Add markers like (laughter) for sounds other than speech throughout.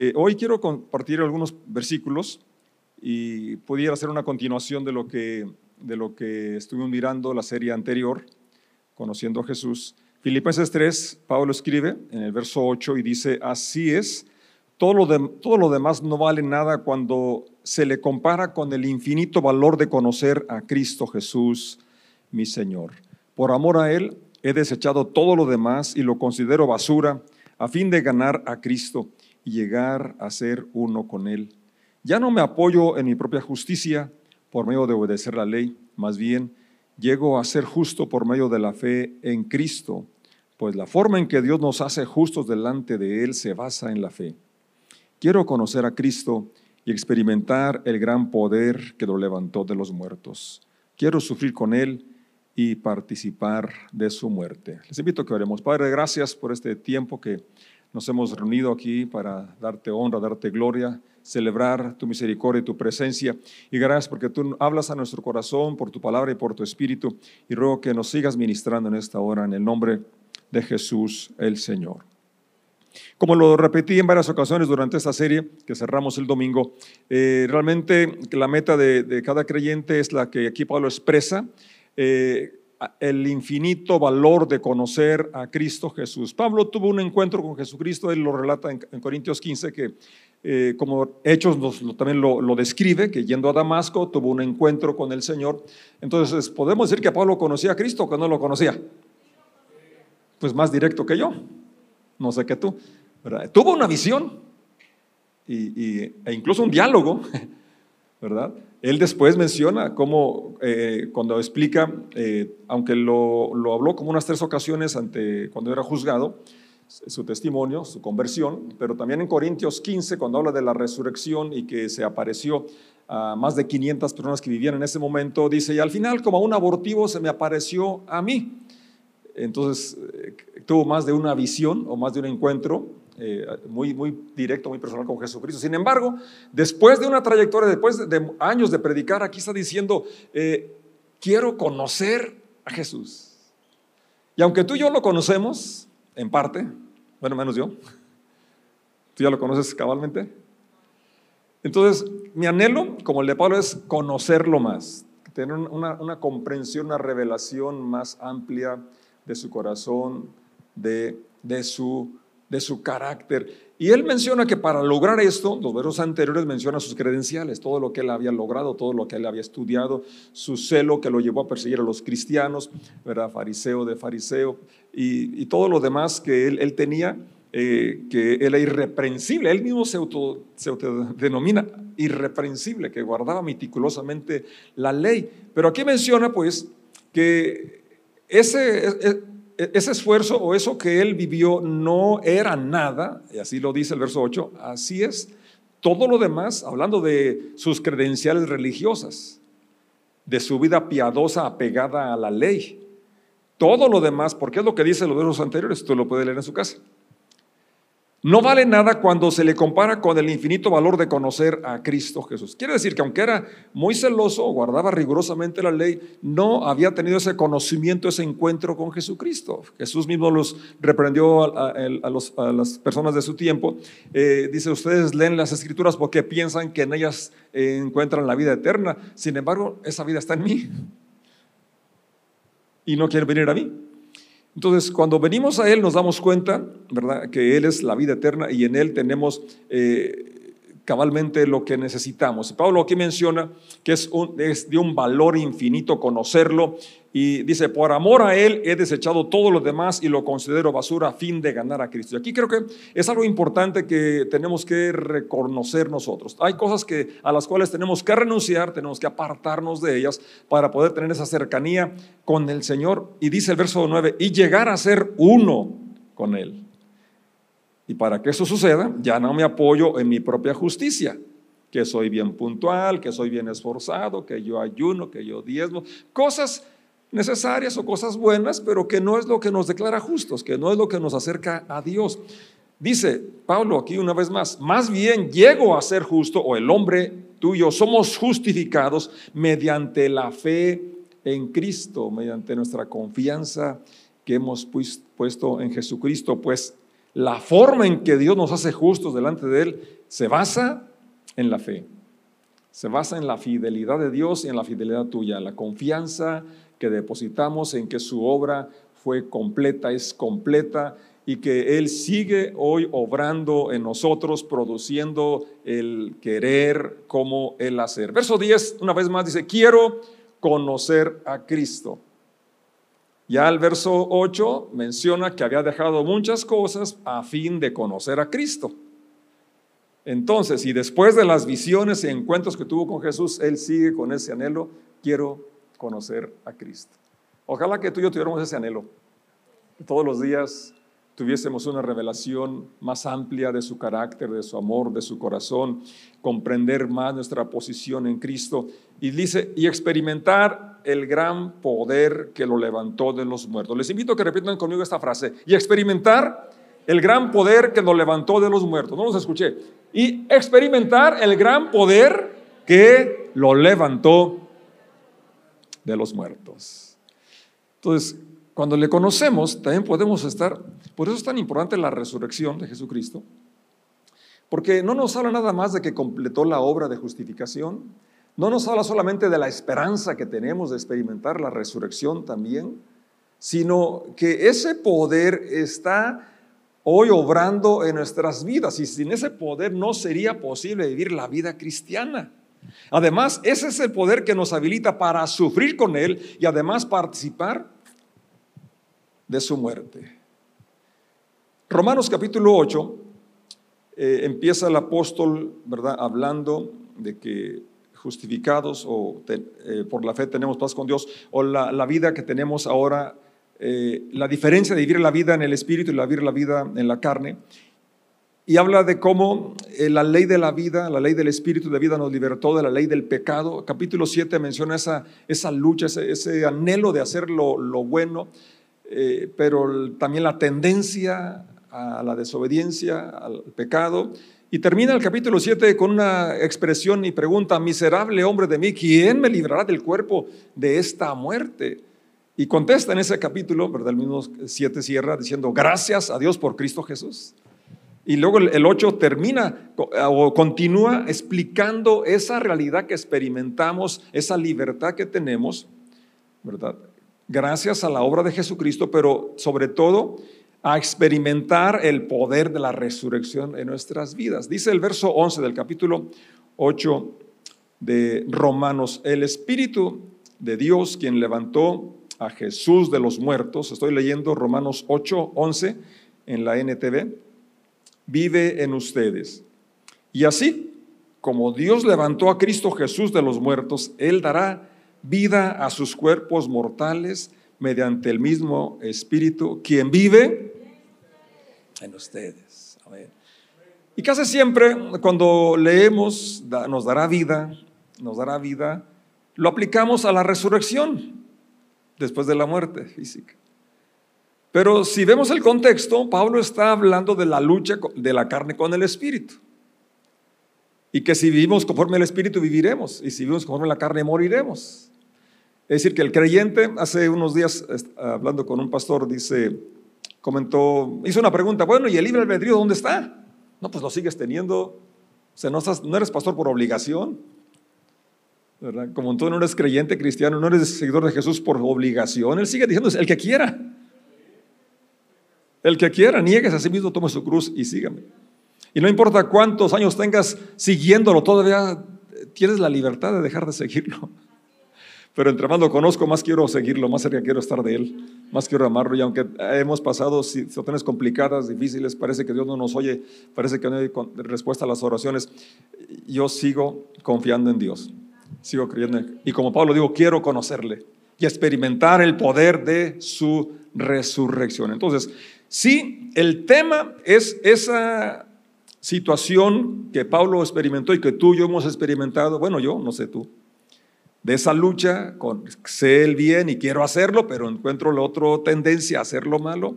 Eh, hoy quiero compartir algunos versículos y pudiera hacer una continuación de lo que, de lo que estuvimos mirando la serie anterior, Conociendo a Jesús. Filipenses 3, Pablo escribe en el verso 8 y dice, así es, todo lo, de, todo lo demás no vale nada cuando se le compara con el infinito valor de conocer a Cristo Jesús, mi Señor. Por amor a Él, he desechado todo lo demás y lo considero basura a fin de ganar a Cristo y llegar a ser uno con Él. Ya no me apoyo en mi propia justicia por medio de obedecer la ley, más bien llego a ser justo por medio de la fe en Cristo, pues la forma en que Dios nos hace justos delante de Él se basa en la fe. Quiero conocer a Cristo y experimentar el gran poder que lo levantó de los muertos. Quiero sufrir con Él y participar de su muerte. Les invito a que oremos. Padre, gracias por este tiempo que nos hemos reunido aquí para darte honra, darte gloria, celebrar tu misericordia y tu presencia. Y gracias porque tú hablas a nuestro corazón por tu palabra y por tu espíritu. Y ruego que nos sigas ministrando en esta hora en el nombre de Jesús el Señor. Como lo repetí en varias ocasiones durante esta serie que cerramos el domingo, eh, realmente la meta de, cada creyente es la que aquí Pablo expresa. Eh, el infinito valor de conocer a Cristo Jesús. Pablo tuvo un encuentro con Jesucristo, él lo relata en, Corintios 15, que eh, como Hechos también lo, describe, que yendo a Damasco tuvo un encuentro con el Señor. Entonces, ¿podemos decir que Pablo conocía a Cristo o que no lo conocía? Pues más directo que yo, no sé qué tú. Tuvo una visión y, e incluso un diálogo, ¿verdad? Él después menciona cómo, eh, cuando explica, eh, aunque lo, lo, habló como unas tres ocasiones ante, cuando era juzgado, su testimonio, su conversión, pero también en Corintios 15, cuando habla de la resurrección y que se apareció a más de 500 personas que vivían en ese momento, dice, y al final como un abortivo se me apareció a mí. Entonces eh, tuvo más de una visión o más de un encuentro eh, muy, muy directo, muy personal con Jesucristo. Sin embargo, después de una trayectoria, después de años de predicar, aquí está diciendo, eh, quiero conocer a Jesús. Y aunque tú y yo lo conocemos, en parte, bueno, menos yo, tú ya lo conoces cabalmente. Entonces, mi anhelo, como el de Pablo, es conocerlo más, tener una, una comprensión, una revelación más amplia de su corazón, de, de su de su carácter. Y él menciona que para lograr esto, los versos anteriores menciona sus credenciales, todo lo que él había logrado, todo lo que él había estudiado, su celo que lo llevó a perseguir a los cristianos, era fariseo de fariseo, y, todo lo demás que él, tenía, eh, que él era irreprensible, él mismo se, auto, se autodenomina irreprensible, que guardaba meticulosamente la ley. Pero aquí menciona pues que ese e-, ese esfuerzo o eso que él vivió no era nada, y así lo dice el verso 8, así es todo lo demás, hablando de sus credenciales religiosas, de su vida piadosa apegada a la ley, todo lo demás, porque es lo que dice los versos anteriores, tú lo puedes leer en su casa. No vale nada cuando se le compara con el infinito valor de conocer a Cristo Jesús. Quiere decir que aunque era muy celoso, guardaba rigurosamente la ley, no había tenido ese conocimiento, ese encuentro con Jesucristo. Jesús mismo los reprendió a, las personas de su tiempo. Eh, dice, ustedes leen las escrituras porque piensan que en ellas eh, encuentran la vida eterna. Sin embargo, esa vida está en mí. Y no quieren venir a mí. Entonces, cuando venimos a Él nos damos cuenta, ¿verdad?, que Él es la vida eterna y en Él tenemos eh, cabalmente lo que necesitamos. Pablo aquí menciona que es, es, de un valor infinito conocerlo y dice, por amor a Él he desechado todo lo demás y lo considero basura a fin de ganar a Cristo. Y aquí creo que es algo importante que tenemos que reconocer nosotros. Hay cosas que, a las cuales tenemos que renunciar, tenemos que apartarnos de ellas para poder tener esa cercanía con el Señor. Y dice el verso 9, y llegar a ser uno con Él. Y para que eso suceda, ya no me apoyo en mi propia justicia, que soy bien puntual, que soy bien esforzado, que yo ayuno, que yo diezmo, cosas necesarias o cosas buenas, pero que no es lo que nos declara justos, que no es lo que nos acerca a Dios. Dice Pablo aquí una vez más, más bien llego a ser justo, o el hombre tuyo, somos justificados mediante la fe en Cristo, mediante nuestra confianza que hemos puesto en Jesucristo, pues la forma en que Dios nos hace justos delante de Él se basa en la fe. Se basa en la fidelidad de Dios y en la fidelidad tuya, la confianza que depositamos en que su obra fue completa, es completa y que Él sigue hoy obrando en nosotros, produciendo el querer como el hacer. Verso 10, una vez más, dice, quiero conocer a Cristo. Ya el verso 8 menciona que había dejado muchas cosas a fin de conocer a Cristo. Entonces, y después de las visiones y encuentros que tuvo con Jesús, él sigue con ese anhelo, quiero conocer a Cristo. Ojalá que tú y yo tuviéramos ese anhelo. Todos los días tuviésemos una revelación más amplia de su carácter, de su amor, de su corazón, comprender más nuestra posición en Cristo. Y dice, y experimentar el gran poder que lo levantó de los muertos. Les invito a que repitan conmigo esta frase. Y experimentar el gran poder que lo levantó de los muertos. No los escuché. Y experimentar el gran poder que lo levantó de los muertos. Entonces, cuando le conocemos, también podemos estar, por eso es tan importante la resurrección de Jesucristo, porque no nos habla nada más de que completó la obra de justificación, no nos habla solamente de la esperanza que tenemos de experimentar la resurrección también, sino que ese poder está hoy obrando en nuestras vidas y sin ese poder no sería posible vivir la vida cristiana. Además, ese es el poder que nos habilita para sufrir con Él y además participar de su muerte. Romanos capítulo 8 eh, empieza el apóstol, ¿verdad?, hablando de que justificados o eh, por la fe tenemos paz con Dios, o la, vida que tenemos ahora, eh, la diferencia de vivir la vida en el espíritu y la vivir la vida en la carne. Y habla de cómo la ley de la vida, la ley del espíritu de vida nos libertó de la ley del pecado. Capítulo 7 menciona esa, esa lucha, ese, anhelo de hacer lo, lo bueno. Eh, pero también la tendencia a la desobediencia, al pecado. Y termina el capítulo 7 con una expresión y pregunta, miserable hombre de mí, ¿quién me librará del cuerpo de esta muerte? Y contesta en ese capítulo, ¿verdad? El mismo 7 cierra diciendo, gracias a Dios por Cristo Jesús. Y luego el 8 termina o continúa explicando esa realidad que experimentamos, esa libertad que tenemos, ¿verdad? gracias a la obra de Jesucristo, pero sobre todo a experimentar el poder de la resurrección en nuestras vidas. Dice el verso 11 del capítulo 8 de Romanos, el Espíritu de Dios quien levantó a Jesús de los muertos, estoy leyendo Romanos 8, 11 en la NTV, vive en ustedes. Y así como Dios levantó a Cristo Jesús de los muertos, Él dará vida a sus cuerpos mortales mediante el mismo Espíritu, quien vive en ustedes. Y casi siempre cuando leemos, nos dará vida, nos dará vida, lo aplicamos a la resurrección después de la muerte física. Pero si vemos el contexto, Pablo está hablando de la lucha de la carne con el espíritu. Y que si vivimos conforme al espíritu viviremos, y si vivimos conforme a la carne moriremos. Es decir, que el creyente, hace unos días hablando con un pastor, dice, comentó, hizo una pregunta, bueno, ¿y el libre albedrío dónde está? No, pues lo sigues teniendo. O sea, no, no eres pastor por obligación. ¿verdad? Como tú no eres creyente cristiano, no eres seguidor de Jesús por obligación. Él sigue diciendo, el que quiera. El que quiera, niegues a sí mismo, tome su cruz y sígame. Y no importa cuántos años tengas siguiéndolo, todavía tienes la libertad de dejar de seguirlo. Pero entre más lo conozco, más quiero seguirlo, más cerca quiero estar de Él, más quiero amarlo. Y aunque hemos pasado situaciones complicadas, difíciles, parece que Dios no nos oye, parece que no hay respuesta a las oraciones, yo sigo confiando en Dios, sigo creyendo. Y como Pablo digo, quiero conocerle y experimentar el poder de su resurrección. Entonces, si el tema es esa situación que Pablo experimentó y que tú y yo hemos experimentado, bueno, yo, no sé tú, de esa lucha con sé el bien y quiero hacerlo, pero encuentro la otra tendencia a hacer lo malo.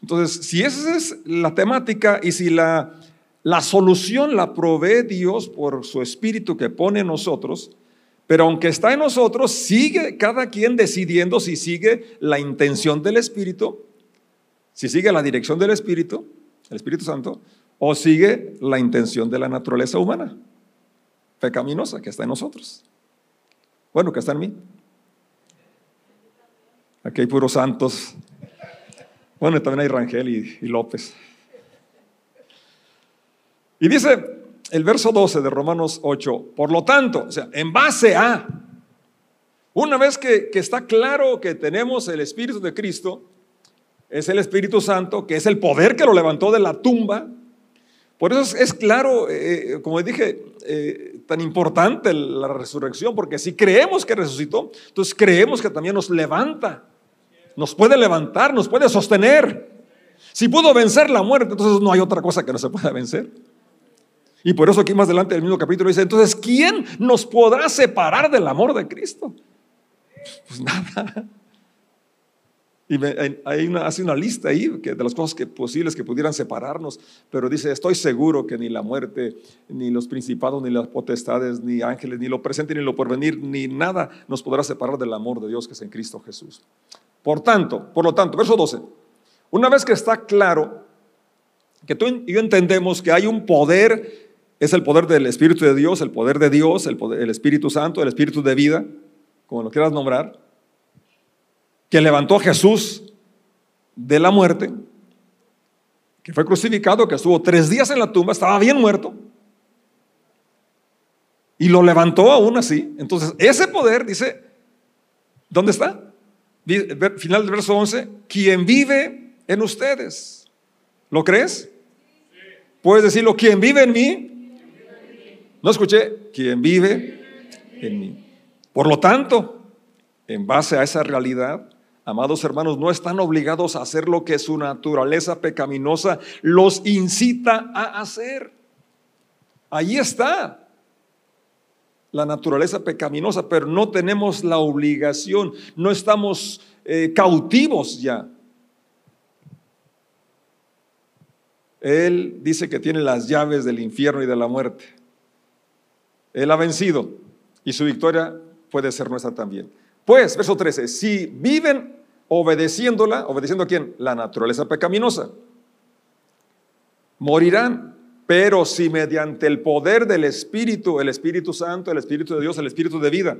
Entonces, si esa es la temática y si la, la solución la provee Dios por su espíritu que pone en nosotros, pero aunque está en nosotros, sigue cada quien decidiendo si sigue la intención del espíritu Si sigue la dirección del Espíritu, el Espíritu Santo, o sigue la intención de la naturaleza humana, pecaminosa que está en nosotros. Bueno, que está en mí. Aquí hay puros santos. Bueno, también hay Rangel y, López. Y dice el verso 12 de Romanos 8, por lo tanto, o sea, en base a, una vez que, está claro que tenemos el Espíritu de Cristo, es el Espíritu Santo, que es el poder que lo levantó de la tumba. Por eso es, claro, eh, como dije, eh, tan importante la resurrección, porque si creemos que resucitó, entonces creemos que también nos levanta, nos puede levantar, nos puede sostener. Si pudo vencer la muerte, entonces no hay otra cosa que no se pueda vencer. Y por eso aquí más adelante el mismo capítulo dice, entonces, ¿quién nos podrá separar del amor de Cristo? Pues nada. Y hay una, hace una lista ahí de las cosas que, posibles que pudieran separarnos, pero dice, estoy seguro que ni la muerte, ni los principados, ni las potestades, ni ángeles, ni lo presente, ni lo porvenir, ni nada nos podrá separar del amor de Dios que es en Cristo Jesús. Por tanto, por lo tanto, verso 12, una vez que está claro que tú y yo entendemos que hay un poder es el poder del Espíritu de Dios, el poder de Dios, el, el Espíritu Santo, el Espíritu de vida, como lo quieras nombrar, que levantó a Jesús de la muerte, que fue crucificado, que estuvo tres días en la tumba, estaba bien muerto, y lo levantó aún así. Entonces, ese poder dice, ¿dónde está? Final del verso 11, quien vive en ustedes. ¿Lo crees? Puedes decirlo, quien vive en mí, no escuché, quien vive en mí. Por lo tanto, en base a esa realidad, amados hermanos, no están obligados a hacer lo que su naturaleza pecaminosa los incita a hacer. Ahí está la naturaleza pecaminosa, pero no tenemos la obligación, no estamos eh, cautivos ya. Él dice que tiene las llaves del infierno y de la muerte. Él ha vencido y su victoria puede ser nuestra también. Pues, verso 13, si viven obedeciéndola, obedeciendo a quién? La naturaleza pecaminosa, morirán. Pero si mediante el poder del Espíritu, el Espíritu Santo, el Espíritu de Dios, el Espíritu de vida,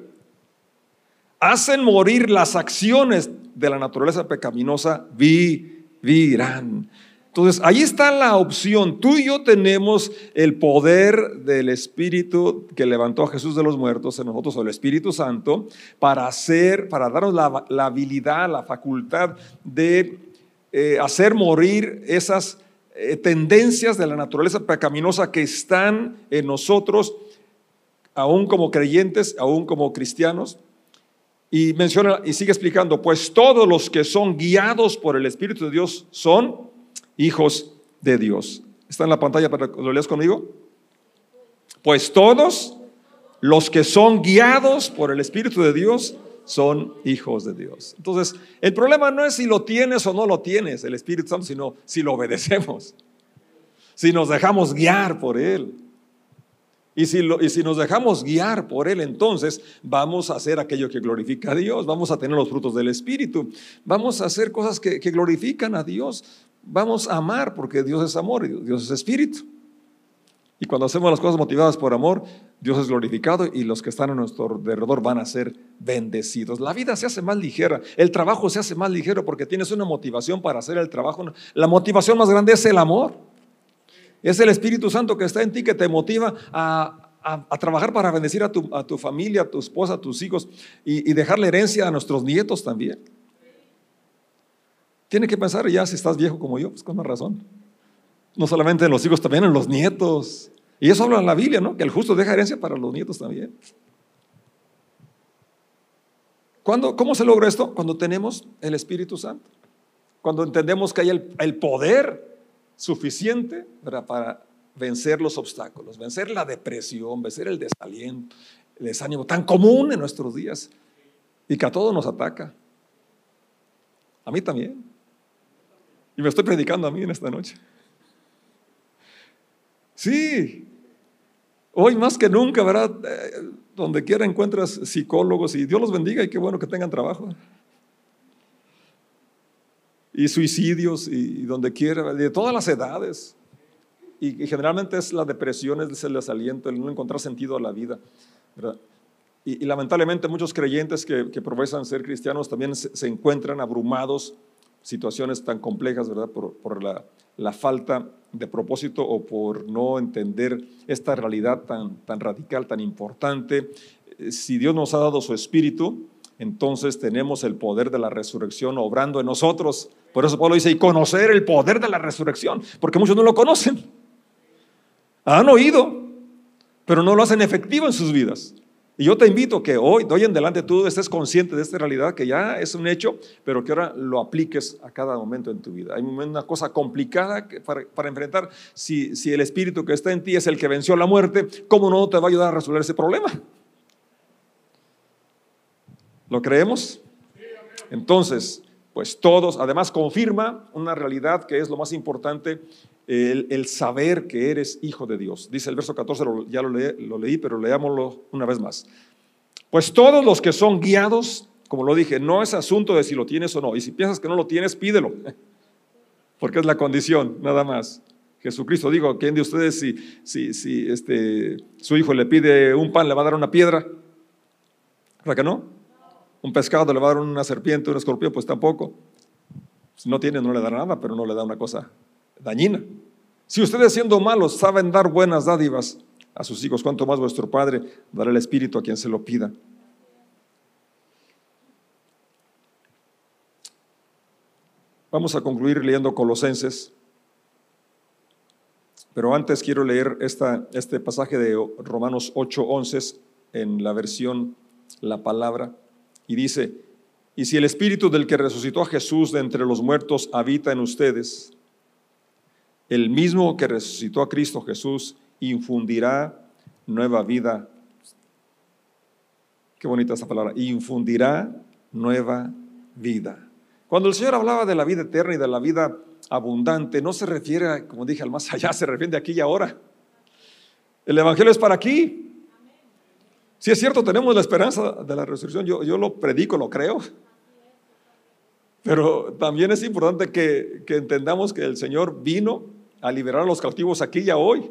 hacen morir las acciones de la naturaleza pecaminosa, vivirán. Entonces, ahí está la opción. Tú y yo tenemos el poder del Espíritu que levantó a Jesús de los muertos en nosotros, o el Espíritu Santo, para hacer, para darnos la, habilidad, la facultad de eh, hacer morir esas eh, tendencias de la naturaleza pecaminosa que están en nosotros, aún como creyentes, aún como cristianos. Y menciona y sigue explicando, pues todos los que son guiados por el Espíritu de Dios son hijos de Dios. ¿Está en la pantalla para que lo leas conmigo? Pues todos los que son guiados por el Espíritu de Dios son hijos de Dios. Entonces, el problema no es si lo tienes o no lo tienes, el Espíritu Santo, sino si lo obedecemos, si nos dejamos guiar por Él. Y si, y si, nos dejamos guiar por Él, entonces vamos a hacer aquello que glorifica a Dios, vamos a tener los frutos del Espíritu, vamos a hacer cosas que glorifican a Dios, vamos a amar porque Dios es amor y Dios es espíritu. Y cuando hacemos las cosas motivadas por amor, Dios es glorificado y los que están a nuestro alrededor van a ser bendecidos. La vida se hace más ligera, el trabajo se hace más ligero porque tienes una motivación para hacer el trabajo. La motivación más grande es el amor. Es el Espíritu Santo que está en ti que te motiva a, trabajar para bendecir a tu, a tu, familia, a tu esposa, a tus hijos y, y dejarle herencia a nuestros nietos también. Tiene que pensar ya si estás viejo como yo, pues con más razón. No solamente en los hijos, también en los nietos. Y eso habla en la Biblia, ¿no? Que el justo deja herencia para los nietos también. ¿Cuándo, ¿Cómo se logra esto? Cuando tenemos el Espíritu Santo. Cuando entendemos que hay el, poder suficiente para vencer los obstáculos, vencer la depresión, vencer el desaliento, el desánimo tan común en nuestros días y que a todos nos ataca. A mí también. Y me estoy predicando a mí en esta noche. Sí, hoy más que nunca, ¿verdad? Eh, donde quiera encuentras psicólogos y Dios los bendiga y qué bueno que tengan trabajo. y suicidios y, donde quiera, de todas las edades. Y, generalmente es la depresión, es el desaliento, el no encontrar sentido a la vida. Y, lamentablemente muchos creyentes que, profesan ser cristianos también se, encuentran abrumados, situaciones tan complejas, ¿verdad? Por, la, la, falta de propósito o por no entender esta realidad tan, tan radical, tan importante. Eh, si Dios nos ha dado su espíritu, entonces tenemos el poder de la resurrección obrando en nosotros. Por eso Pablo dice, y conocer el poder de la resurrección, porque muchos no lo conocen. Han oído, pero no lo hacen efectivo en sus vidas. Y yo te invito que hoy, de hoy en adelante, tú estés consciente de esta realidad que ya es un hecho, pero que ahora lo apliques a cada momento en tu vida. Hay una cosa complicada para, para, enfrentar. Si, si el espíritu que está en ti es el que venció la muerte, ¿cómo no te va a ayudar a resolver ese problema? ¿Lo creemos? Entonces, pues todos, además confirma una realidad que es lo más importante, el, saber que eres hijo de Dios. Dice el verso 14, ya lo, leí, pero leámoslo una vez más. Pues todos los que son guiados, como lo dije, no es asunto de si lo tienes o no. Y si piensas que no lo tienes, pídelo, (laughs) porque es la condición, nada más. Jesucristo digo, ¿quién de ustedes si, si, si este, su hijo le pide un pan, le va a dar una piedra? ¿Verdad que no? Un pescado le va a dar una serpiente, un escorpión, pues tampoco. Si no tiene, no le da nada, pero no le da una cosa dañina. Si ustedes siendo malos saben dar buenas dádivas a sus hijos, cuanto más vuestro Padre dará el Espíritu a quien se lo pida. Vamos a concluir leyendo Colosenses, pero antes quiero leer esta, este pasaje de Romanos 8:11 en la versión La Palabra. Y dice, y si el espíritu del que resucitó a Jesús de entre los muertos habita en ustedes, el mismo que resucitó a Cristo Jesús infundirá nueva vida. Qué bonita esa palabra, infundirá nueva vida. Cuando el Señor hablaba de la vida eterna y de la vida abundante, no se refiere, como dije, al más allá, se refiere de aquí y ahora. El Evangelio es para aquí, si es cierto, tenemos la esperanza de la resurrección, yo, yo lo predico, lo creo. Pero también es importante que, que entendamos que el Señor vino a liberar a los cautivos aquí y hoy,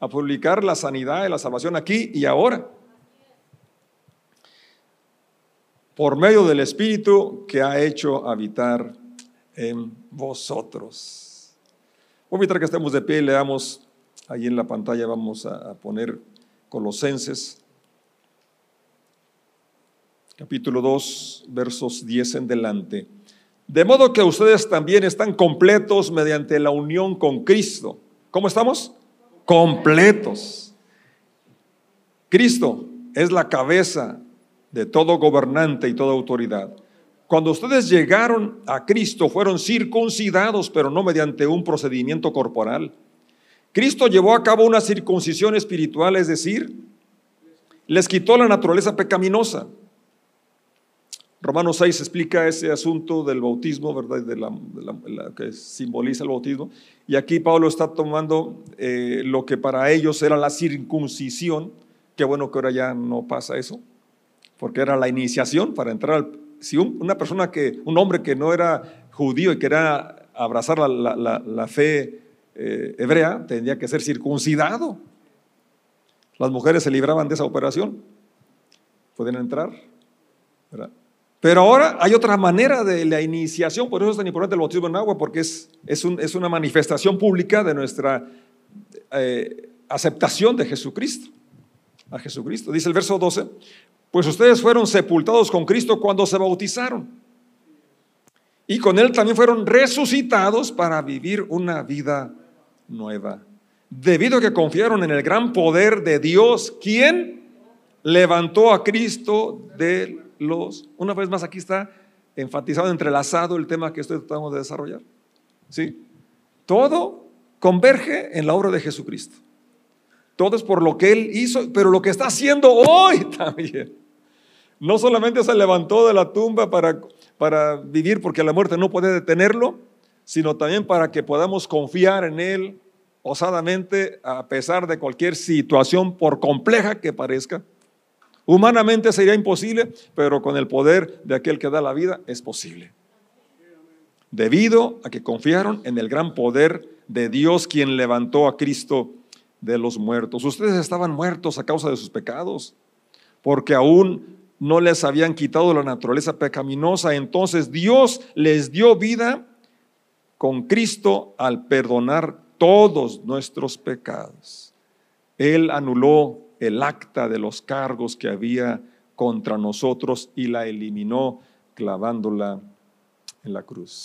a publicar la sanidad y la salvación aquí y ahora, por medio del Espíritu que ha hecho habitar en vosotros. Voy a invitar que estemos de pie y leamos ahí en la pantalla, vamos a poner Colosenses capítulo 2, versos 10 en delante. De modo que ustedes también están completos mediante la unión con Cristo. ¿Cómo estamos? Completos. Cristo es la cabeza de todo gobernante y toda autoridad. Cuando ustedes llegaron a Cristo fueron circuncidados, pero no mediante un procedimiento corporal. Cristo llevó a cabo una circuncisión espiritual, es decir, les quitó la naturaleza pecaminosa Romanos 6 explica ese asunto del bautismo, ¿verdad? De la, que simboliza el bautismo. Y aquí Pablo está tomando eh, lo que para ellos era la circuncisión. Qué bueno que ahora ya no pasa eso, porque era la iniciación para entrar al... Si una persona que, un hombre que no era judío y quería abrazar la, fe eh, hebrea, tendría que ser circuncidado. Las mujeres se libraban de esa operación. Pueden entrar, ¿verdad? Pero ahora hay otra manera de la iniciación, por eso es tan importante el bautismo en agua, porque es, es, es una manifestación pública de nuestra eh, aceptación de Jesucristo. A Jesucristo. Dice el verso 12, pues ustedes fueron sepultados con Cristo cuando se bautizaron. Y con Él también fueron resucitados para vivir una vida nueva. Debido a que confiaron en el gran poder de Dios, quien levantó a Cristo del los, una vez más aquí está enfatizado, entrelazado el tema que estoy tratando de desarrollar. ¿Sí? Todo converge en la obra de Jesucristo. Todo es por lo que Él hizo, pero lo que está haciendo hoy (laughs) también. No solamente se levantó de la tumba para, para vivir porque la muerte no puede detenerlo, sino también para que podamos confiar en Él osadamente a pesar de cualquier situación, por compleja que parezca. Humanamente sería imposible, pero con el poder de aquel que da la vida es posible. debido a que confiaron en el gran poder de Dios quien levantó a Cristo de los muertos. Ustedes estaban muertos a causa de sus pecados, porque aún no les habían quitado la naturaleza pecaminosa. Entonces Dios les dio vida con Cristo al perdonar todos nuestros pecados. Él anuló el acta de los cargos que había contra nosotros y la eliminó clavándola en la cruz.